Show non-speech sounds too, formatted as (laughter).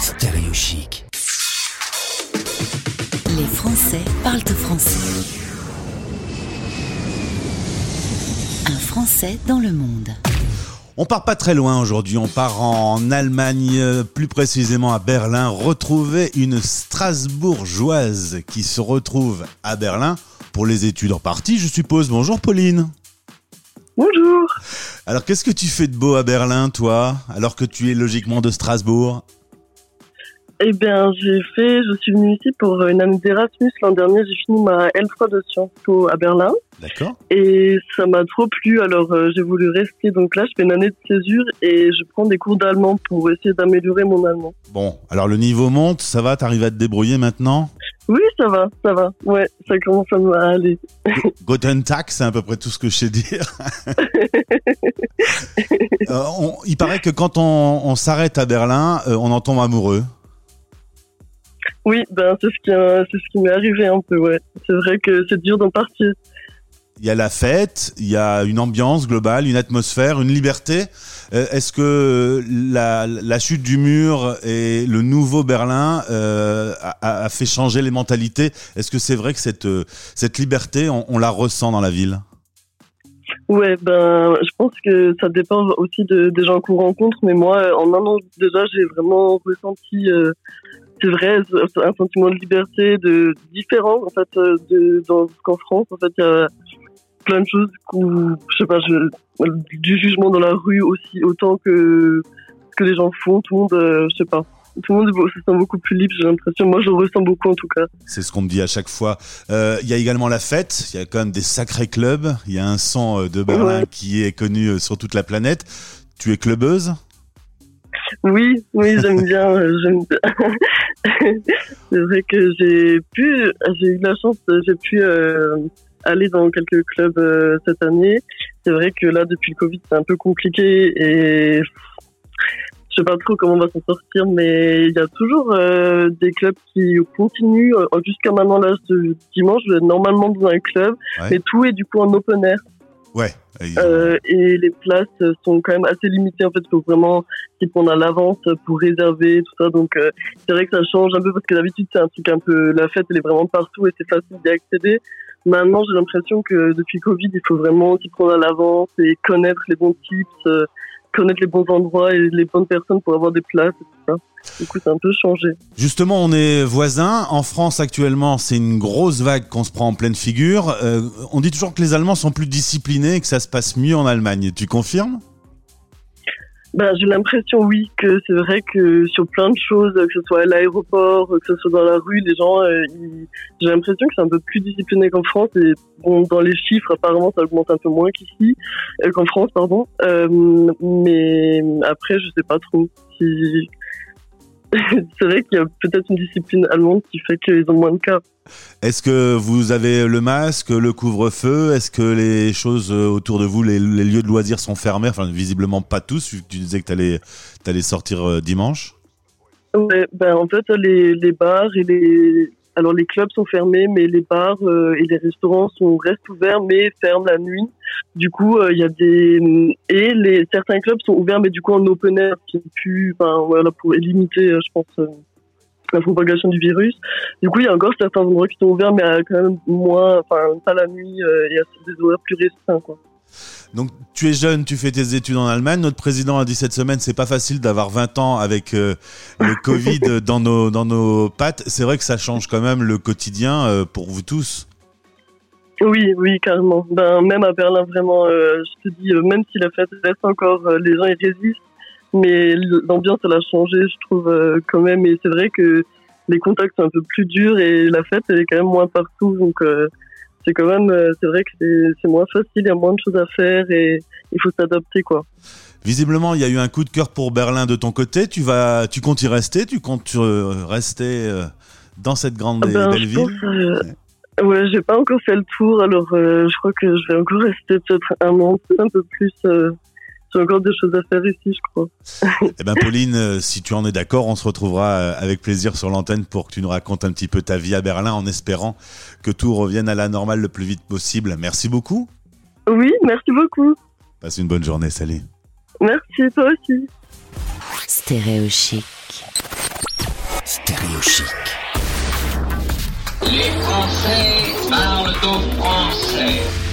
Stéréo chic. Les Français parlent français. Un Français dans le monde. On part pas très loin aujourd'hui, on part en Allemagne, euh, plus précisément à Berlin, retrouver une Strasbourgeoise qui se retrouve à Berlin pour les études en partie, je suppose. Bonjour Pauline. Bonjour. Alors qu'est-ce que tu fais de beau à Berlin, toi, alors que tu es logiquement de Strasbourg? Eh bien, j'ai fait, je suis venue ici pour une année d'Erasmus. L'an dernier, j'ai fini ma L3 de Sciences Po à Berlin. D'accord Et ça m'a trop plu, alors euh, j'ai voulu rester. Donc là, je fais une année de césure et je prends des cours d'allemand pour essayer d'améliorer mon allemand. Bon, alors le niveau monte, ça va, t'arrives à te débrouiller maintenant? Oui, ça va, ça va. Ouais, ça commence à aller. Guten Tag, c'est à peu près tout ce que je sais dire. (laughs) Euh, on- il paraît que quand on, on s'arrête à Berlin, euh, on en tombe amoureux. Oui, ben c'est ce qui, c'est ce qui m'est arrivé un peu, ouais. C'est vrai que c'est dur d'en partir. Il y a la fête, il y a une ambiance globale, une atmosphère, une liberté. Euh, Est-ce que la, la chute du mur et le nouveau Berlin euh, a, a fait changer les mentalités? Est-ce que c'est vrai que cette, euh, cette liberté, on, on la ressent dans la ville? Ouais, ben, je pense que ça dépend aussi de, des gens qu'on rencontre, mais moi, en un an déjà, j'ai vraiment ressenti, euh, c'est vrai, un sentiment de liberté, de différent en fait, euh, de dans qu'en France, en fait, il y a plein de choses où, je sais pas, je, du jugement dans la rue aussi autant que ce que les gens font, tout le monde, euh, je sais pas. Tout le monde se sent beaucoup plus libre, j'ai l'impression. Moi, je ressens beaucoup en tout cas. C'est ce qu'on me dit à chaque fois. Euh, Il y a également la fête, il y a quand même des sacrés clubs, il y a un son de Berlin Ouais. qui est connu sur toute la planète. Tu es clubeuse? Oui, oui, j'aime bien. J'aime bien. (laughs) (laughs) c'est vrai que j'ai pu, j'ai eu la chance, j'ai pu euh, aller dans quelques clubs euh, cette année. C'est vrai que là, depuis le Covid, c'est un peu compliqué et je sais pas trop comment on va s'en sortir, mais il y a toujours euh, des clubs qui continuent. Euh, Jusqu'à maintenant, là, ce dimanche, je vais normalement dans un club, Ouais. mais tout est du coup en open air. Ouais. Euh, et les places sont quand même assez limitées en fait faut vraiment s'y prendre à l'avance pour réserver tout ça donc euh, c'est vrai que ça change un peu parce que d'habitude c'est un truc un peu la fête elle est vraiment partout et c'est facile d'y accéder maintenant j'ai l'impression que depuis Covid il faut vraiment s'y prendre à l'avance et connaître les bons tips euh, connaître les bons endroits et les bonnes personnes pour avoir des places et tout ça du coup c'est un peu changé Justement, on est voisins. En France, actuellement, c'est une grosse vague qu'on se prend en pleine figure. Euh, on dit toujours que les Allemands sont plus disciplinés et que ça se passe mieux en Allemagne. Tu confirmes? Ben, j'ai l'impression, oui, que c'est vrai que sur plein de choses, que ce soit à l'aéroport, que ce soit dans la rue, les gens, euh, ils- j'ai l'impression que c'est un peu plus discipliné qu'en France. Et bon, dans les chiffres, apparemment, ça augmente un peu moins qu'ici, euh, qu'en France, pardon. Euh, mais après, je sais pas trop si. (laughs) c'est vrai qu'il y a peut-être une discipline allemande qui fait qu'ils ont moins de cas. Est-ce que vous avez le masque, le couvre-feu? Est-ce que les choses euh, autour de vous, les, lieux de loisirs sont fermés? Enfin, visiblement pas tous, tu disais que tu allais, sortir euh, dimanche. Ben en fait les, bars et les alors les clubs sont fermés mais les bars euh, et les restaurants sont restent ouverts mais ferment la nuit. Du coup il y a des et les certains clubs sont ouverts mais du coup en open air qui plus enfin voilà pour limiter je pense la propagation du virus. Du coup il y a encore certains endroits qui sont ouverts mais à quand même moins enfin pas la nuit euh, et à des horaires plus restreints quoi. Donc, tu es jeune, tu fais tes études en Allemagne. Notre président a dit cette semaine, c'est pas facile d'avoir 20 ans avec euh, le (laughs) Covid dans nos, dans nos pattes. C'est vrai que ça change quand même le quotidien euh, pour vous tous. Oui, oui, carrément. Ben, même à Berlin, vraiment, euh, je te dis, euh, même si la fête reste encore, euh, les gens ils résistent, mais l'ambiance elle a changé, je trouve euh, quand même. Et c'est vrai que les contacts sont un peu plus durs et la fête elle est quand même moins partout, donc euh, c'est quand même, euh, c'est vrai que c'est- moins facile, il y a moins de choses à faire et il faut s'adapter quoi. Visiblement, il y a eu un coup de cœur pour Berlin de ton côté. Tu vas, tu comptes y rester? Tu comptes rester dans cette grande et Ben, belle je ville? pense, euh, ouais, j'ai pas encore fait le tour, alors euh, je crois que je vais encore rester peut-être un an, un peu plus. euh, j'ai encore des choses à faire ici, je crois. Eh ben, Pauline, euh, si tu en es d'accord, on se retrouvera euh, avec plaisir sur l'antenne pour que tu nous racontes un petit peu ta vie à Berlin en espérant que tout revienne à la normale le plus vite possible. Merci beaucoup. Oui, merci beaucoup. Passe une bonne journée. Salut. Merci, toi aussi. Stéréo chic. stéréochic. Les Français parlent aux Français.